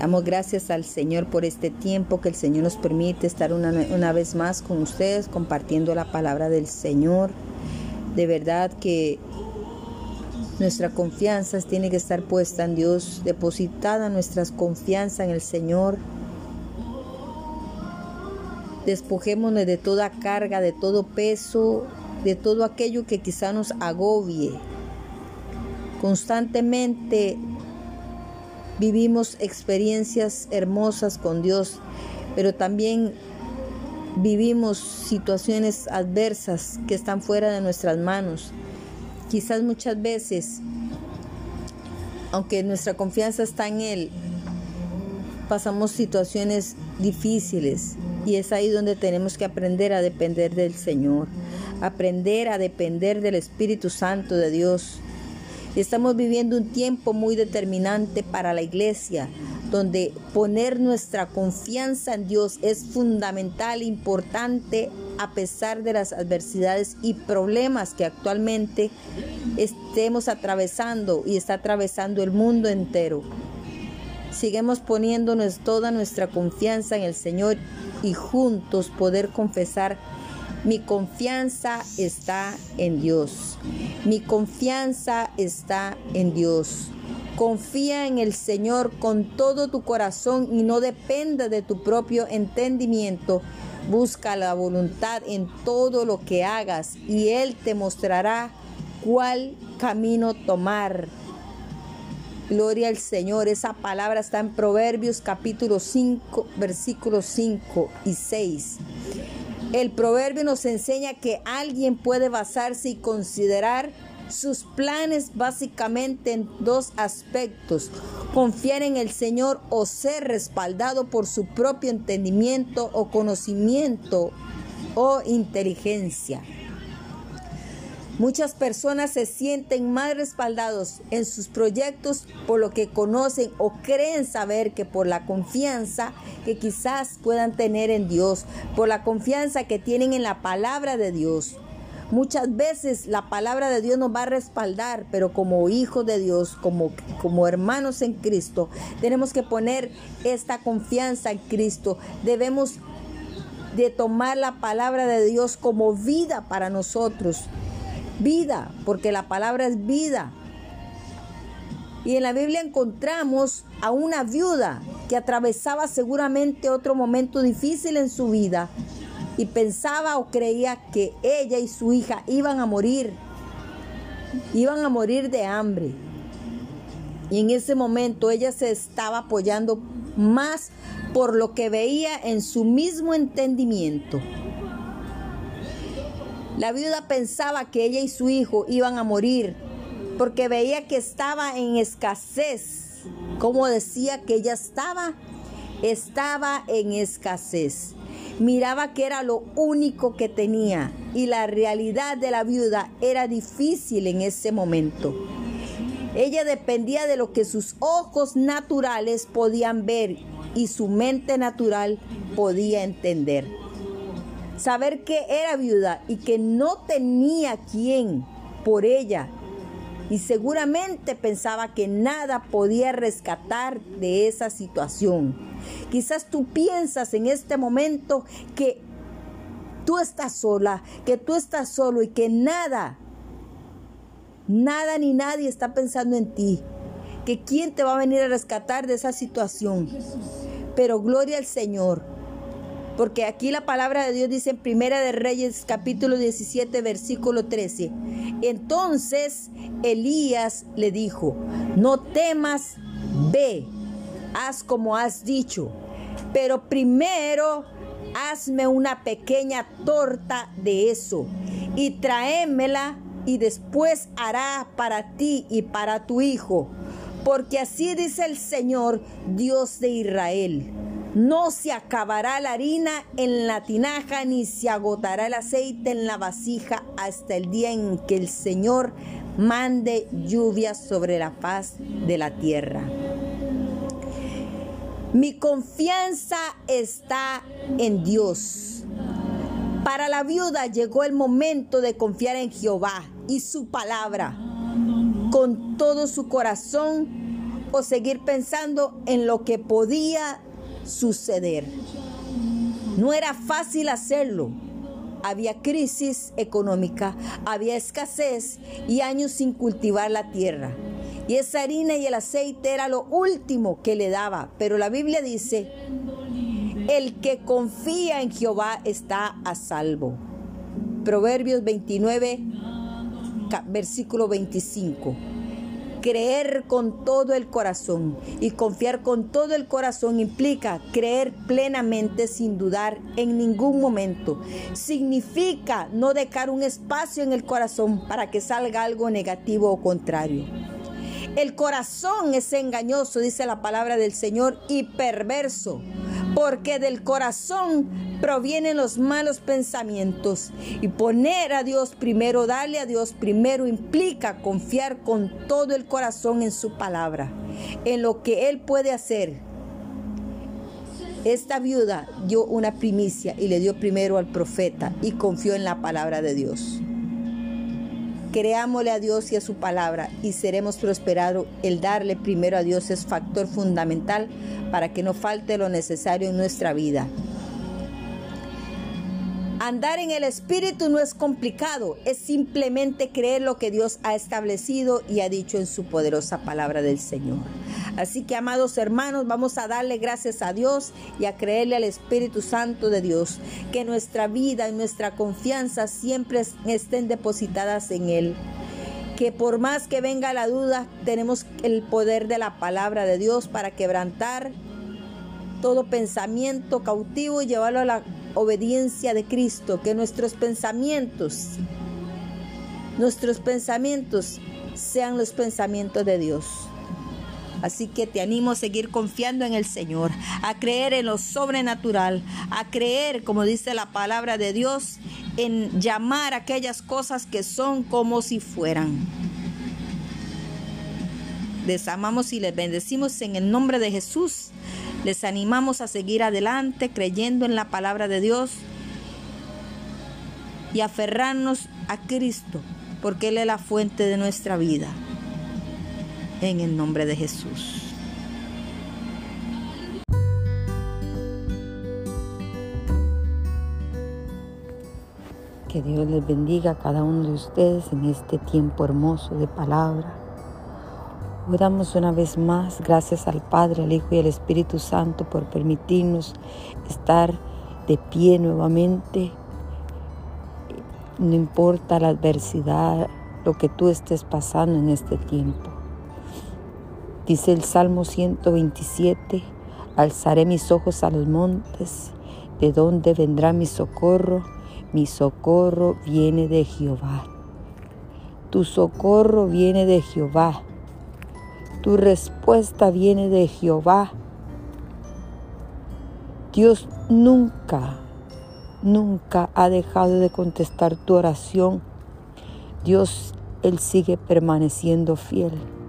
Damos gracias al Señor por este tiempo que el Señor nos permite estar una, una, vez más con ustedes compartiendo la palabra del Señor. De verdad que nuestra confianza tiene que estar puesta en Dios, depositada nuestra confianza en el Señor. Despojémonos de toda carga, de todo peso, de todo aquello que quizá nos agobie. Constantemente vivimos experiencias hermosas con Dios, pero también vivimos situaciones adversas que están fuera de nuestras manos. Quizás muchas veces, aunque nuestra confianza está en Él, pasamos situaciones difíciles y es ahí donde tenemos que aprender a depender del Señor, aprender a depender del Espíritu Santo de Dios Estamos viviendo un tiempo muy determinante para la iglesia, donde poner nuestra confianza en Dios es fundamental, importante, a pesar de las adversidades y problemas que actualmente estemos atravesando y está atravesando el mundo entero. Sigamos poniéndonos toda nuestra confianza en el Señor y juntos poder confesar mi confianza está en Dios. Mi confianza está en Dios. Confía en el Señor con todo tu corazón y no dependa de tu propio entendimiento. Busca la voluntad en todo lo que hagas y Él te mostrará cuál camino tomar. Gloria al Señor. Esa palabra está en Proverbios capítulo 5, versículos 5 y 6. El proverbio nos enseña que alguien puede basarse y considerar sus planes básicamente en dos aspectos, confiar en el Señor o ser respaldado por su propio entendimiento o conocimiento o inteligencia. Muchas personas se sienten más respaldados en sus proyectos por lo que conocen o creen saber que por la confianza que quizás puedan tener en Dios, por la confianza que tienen en la palabra de Dios. Muchas veces la palabra de Dios nos va a respaldar, pero como hijos de Dios, como, como hermanos en Cristo, tenemos que poner esta confianza en Cristo. Debemos de tomar la palabra de Dios como vida para nosotros vida, porque la palabra es vida. Y en la Biblia encontramos a una viuda que atravesaba seguramente otro momento difícil en su vida y pensaba o creía que ella y su hija iban a morir, iban a morir de hambre. Y en ese momento ella se estaba apoyando más por lo que veía en su mismo entendimiento. La viuda pensaba que ella y su hijo iban a morir porque veía que estaba en escasez. Como decía que ella estaba, estaba en escasez. Miraba que era lo único que tenía y la realidad de la viuda era difícil en ese momento. Ella dependía de lo que sus ojos naturales podían ver y su mente natural podía entender saber que era viuda y que no tenía quien por ella. Y seguramente pensaba que nada podía rescatar de esa situación. Quizás tú piensas en este momento que tú estás sola, que tú estás solo y que nada, nada ni nadie está pensando en ti. Que quién te va a venir a rescatar de esa situación. Pero gloria al Señor porque aquí la palabra de Dios dice en Primera de Reyes capítulo 17 versículo 13. Entonces Elías le dijo, no temas, ve, haz como has dicho, pero primero hazme una pequeña torta de eso y tráemela y después hará para ti y para tu hijo, porque así dice el Señor, Dios de Israel no se acabará la harina en la tinaja, ni se agotará el aceite en la vasija hasta el día en que el Señor mande lluvia sobre la faz de la tierra. Mi confianza está en Dios. Para la viuda llegó el momento de confiar en Jehová y su palabra con todo su corazón o seguir pensando en lo que podía suceder. No era fácil hacerlo. Había crisis económica, había escasez y años sin cultivar la tierra. Y esa harina y el aceite era lo último que le daba. Pero la Biblia dice, el que confía en Jehová está a salvo. Proverbios 29, versículo 25 creer con todo el corazón. Y confiar con todo el corazón implica creer plenamente sin dudar en ningún momento. Significa no dejar un espacio en el corazón para que salga algo negativo o contrario. El corazón es engañoso, dice la palabra del Señor, y perverso porque del corazón provienen los malos pensamientos. Y poner a Dios primero, darle a Dios primero, implica confiar con todo el corazón en su palabra, en lo que Él puede hacer. Esta viuda dio una primicia y le dio primero al profeta y confió en la palabra de Dios. Creámosle a Dios y a su palabra y seremos prosperados. El darle primero a Dios es factor fundamental para que no falte lo necesario en nuestra vida. Andar en el Espíritu no es complicado, es simplemente creer lo que Dios ha establecido y ha dicho en su poderosa palabra del Señor. Así que, amados hermanos, vamos a darle gracias a Dios y a creerle al Espíritu Santo de Dios, que nuestra vida y nuestra confianza siempre estén depositadas en Él que por más que venga la duda, tenemos el poder de la palabra de Dios para quebrantar todo pensamiento cautivo y llevarlo a la obediencia de Cristo, que nuestros pensamientos, nuestros pensamientos sean los pensamientos de Dios. Así que te animo a seguir confiando en el Señor, a creer en lo sobrenatural, a creer, como dice la palabra de Dios, en llamar aquellas cosas que son como si fueran. Les amamos y les bendecimos en el nombre de Jesús. Les animamos a seguir adelante creyendo en la palabra de Dios y aferrarnos a Cristo, porque Él es la fuente de nuestra vida. En el nombre de Jesús. Que Dios les bendiga a cada uno de ustedes en este tiempo hermoso de palabra damos una vez más gracias al Padre, al Hijo y al Espíritu Santo por permitirnos estar de pie nuevamente. No importa la adversidad, lo que tú estés pasando en este tiempo. Dice el Salmo 127, alzaré mis ojos a los montes, ¿de dónde vendrá mi socorro? Mi socorro viene de Jehová. Tu socorro viene de Jehová tu respuesta viene de Jehová. Dios nunca, nunca ha dejado de contestar tu oración. Dios, Él sigue permaneciendo fiel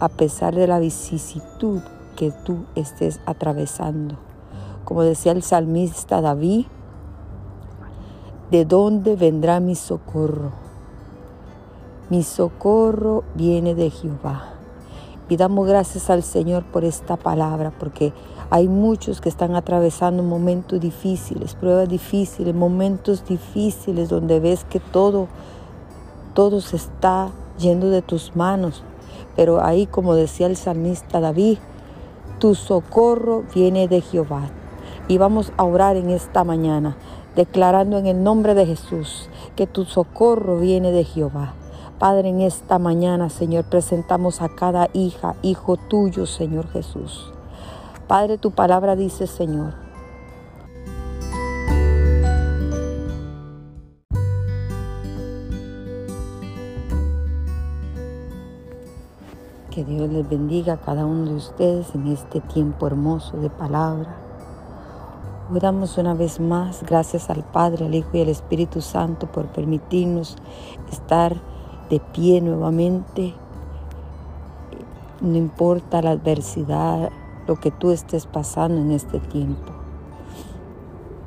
a pesar de la vicisitud que tú estés atravesando. Como decía el salmista David, ¿de dónde vendrá mi socorro? Mi socorro viene de Jehová. Y damos gracias al Señor por esta palabra, porque hay muchos que están atravesando momentos difíciles, pruebas difíciles, momentos difíciles donde ves que todo, todo se está yendo de tus manos. Pero ahí, como decía el salmista David, tu socorro viene de Jehová. Y vamos a orar en esta mañana, declarando en el nombre de Jesús que tu socorro viene de Jehová. Padre, en esta mañana, Señor, presentamos a cada hija, hijo tuyo, Señor Jesús. Padre, tu palabra dice, Señor, Que Dios les bendiga a cada uno de ustedes en este tiempo hermoso de palabra. Hoy damos una vez más gracias al Padre, al Hijo y al Espíritu Santo por permitirnos estar de pie nuevamente. No importa la adversidad, lo que tú estés pasando en este tiempo.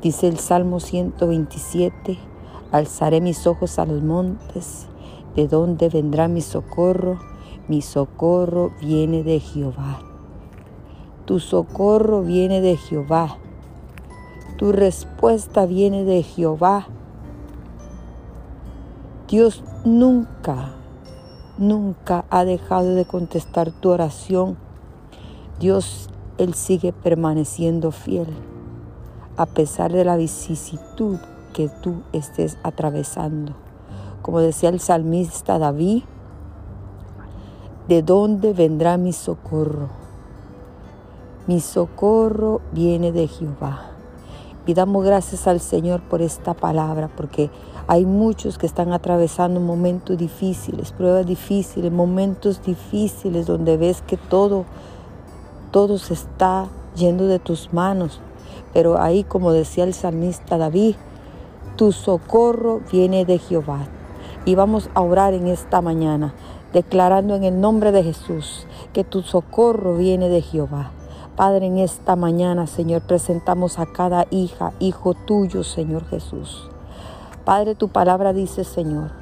Dice el Salmo 127, alzaré mis ojos a los montes, ¿de dónde vendrá mi socorro? Mi socorro viene de Jehová. Tu socorro viene de Jehová. Tu respuesta viene de Jehová. Dios nunca, nunca ha dejado de contestar tu oración. Dios, Él sigue permaneciendo fiel a pesar de la vicisitud que tú estés atravesando. Como decía el salmista David, ¿de dónde vendrá mi socorro? Mi socorro viene de Jehová. Y damos gracias al Señor por esta palabra, porque hay muchos que están atravesando momentos difíciles, pruebas difíciles, momentos difíciles donde ves que todo, todo se está yendo de tus manos. Pero ahí, como decía el salmista David, tu socorro viene de Jehová. Y vamos a orar en esta mañana, declarando en el nombre de Jesús que tu socorro viene de Jehová. Padre, en esta mañana, Señor, presentamos a cada hija, hijo tuyo, Señor Jesús. Padre, tu palabra dice, Señor,